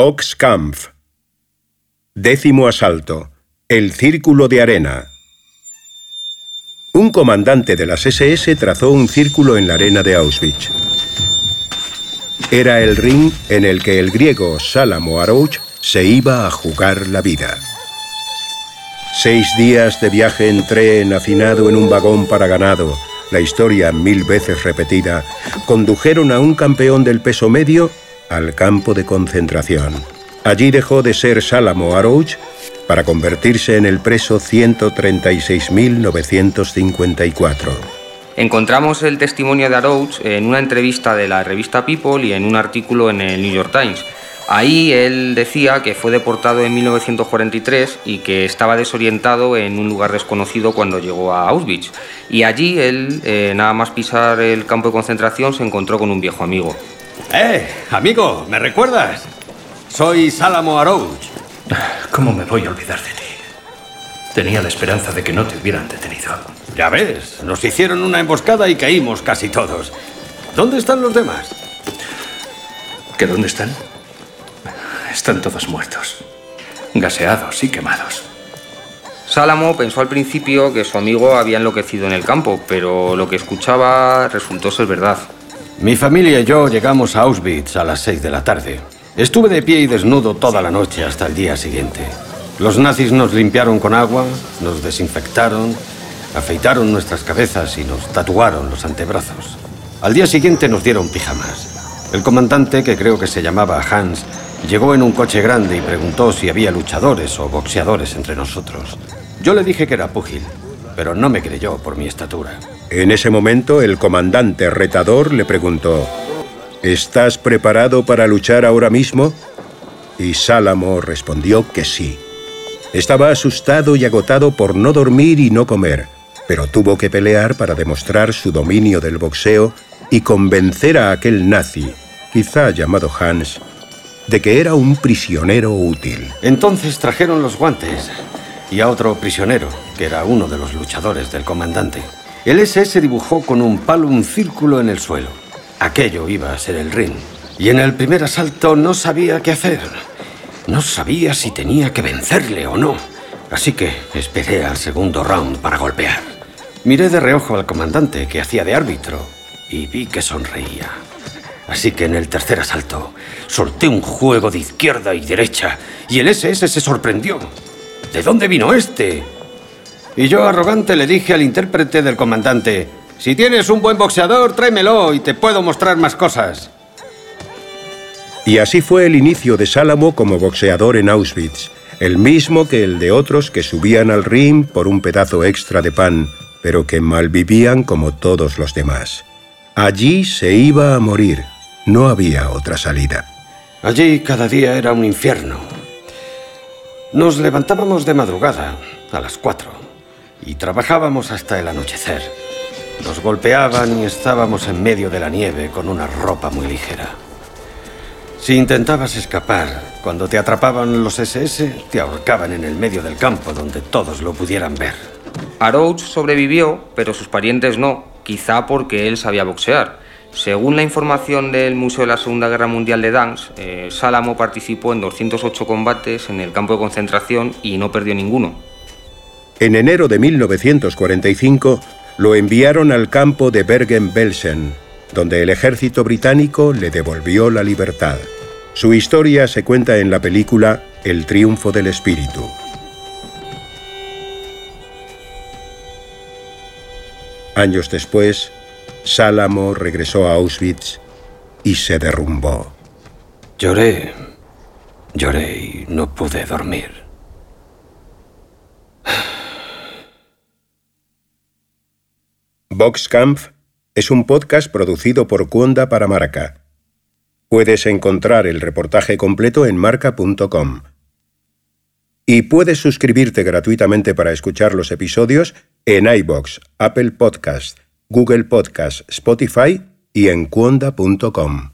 Boxkampf. Décimo asalto. El círculo de arena. Un comandante de las SS trazó un círculo en la arena de Auschwitz. Era el ring en el que el griego Salamo Arouch se iba a jugar la vida. Seis días de viaje en tren hacinado en un vagón para ganado, la historia mil veces repetida, condujeron a un campeón del peso medio al campo de concentración. Allí dejó de ser Salamo Arouch para convertirse en el preso 136.954. Encontramos el testimonio de Arouch en una entrevista de la revista People y en un artículo en el New York Times. Ahí él decía que fue deportado en 1943 y que estaba desorientado en un lugar desconocido cuando llegó a Auschwitz. Y allí él, eh, nada más pisar el campo de concentración, se encontró con un viejo amigo. ¡Eh, amigo! ¿Me recuerdas? Soy Salamo Arouch. ¿Cómo me voy a olvidar de ti? Tenía la esperanza de que no te hubieran detenido. Ya ves, nos hicieron una emboscada y caímos casi todos. ¿Dónde están los demás? ¿Que dónde están? Están todos muertos, gaseados y quemados. Sálamo pensó al principio que su amigo había enloquecido en el campo, pero lo que escuchaba resultó ser verdad. Mi familia y yo llegamos a Auschwitz a las seis de la tarde. Estuve de pie y desnudo toda la noche hasta el día siguiente. Los nazis nos limpiaron con agua, nos desinfectaron, afeitaron nuestras cabezas y nos tatuaron los antebrazos. Al día siguiente nos dieron pijamas. El comandante, que creo que se llamaba Hans, llegó en un coche grande y preguntó si había luchadores o boxeadores entre nosotros. Yo le dije que era púgil, pero no me creyó por mi estatura. En ese momento el comandante retador le preguntó, ¿Estás preparado para luchar ahora mismo? Y Sálamo respondió que sí. Estaba asustado y agotado por no dormir y no comer, pero tuvo que pelear para demostrar su dominio del boxeo y convencer a aquel nazi, quizá llamado Hans, de que era un prisionero útil. Entonces trajeron los guantes y a otro prisionero, que era uno de los luchadores del comandante. El SS dibujó con un palo un círculo en el suelo. Aquello iba a ser el ring. Y en el primer asalto no sabía qué hacer. No sabía si tenía que vencerle o no. Así que esperé al segundo round para golpear. Miré de reojo al comandante que hacía de árbitro y vi que sonreía. Así que en el tercer asalto solté un juego de izquierda y derecha y el SS se sorprendió. ¿De dónde vino este? Y yo arrogante le dije al intérprete del comandante, si tienes un buen boxeador, tráemelo y te puedo mostrar más cosas. Y así fue el inicio de Sálamo como boxeador en Auschwitz, el mismo que el de otros que subían al ring por un pedazo extra de pan, pero que malvivían como todos los demás. Allí se iba a morir, no había otra salida. Allí cada día era un infierno. Nos levantábamos de madrugada, a las cuatro, y trabajábamos hasta el anochecer. Nos golpeaban y estábamos en medio de la nieve con una ropa muy ligera. Si intentabas escapar, cuando te atrapaban los SS, te ahorcaban en el medio del campo donde todos lo pudieran ver. Arouch sobrevivió, pero sus parientes no, quizá porque él sabía boxear. Según la información del Museo de la Segunda Guerra Mundial de Danz, eh, Sálamo participó en 208 combates en el campo de concentración y no perdió ninguno. En enero de 1945, lo enviaron al campo de Bergen-Belsen, donde el ejército británico le devolvió la libertad. Su historia se cuenta en la película El triunfo del espíritu. Años después, Sálamo regresó a Auschwitz y se derrumbó. Lloré, lloré y no pude dormir. Boxkampf es un podcast producido por Cuonda para Marca. Puedes encontrar el reportaje completo en marca.com. Y puedes suscribirte gratuitamente para escuchar los episodios en iBox, Apple Podcast, Google Podcast, Spotify y en cuonda.com.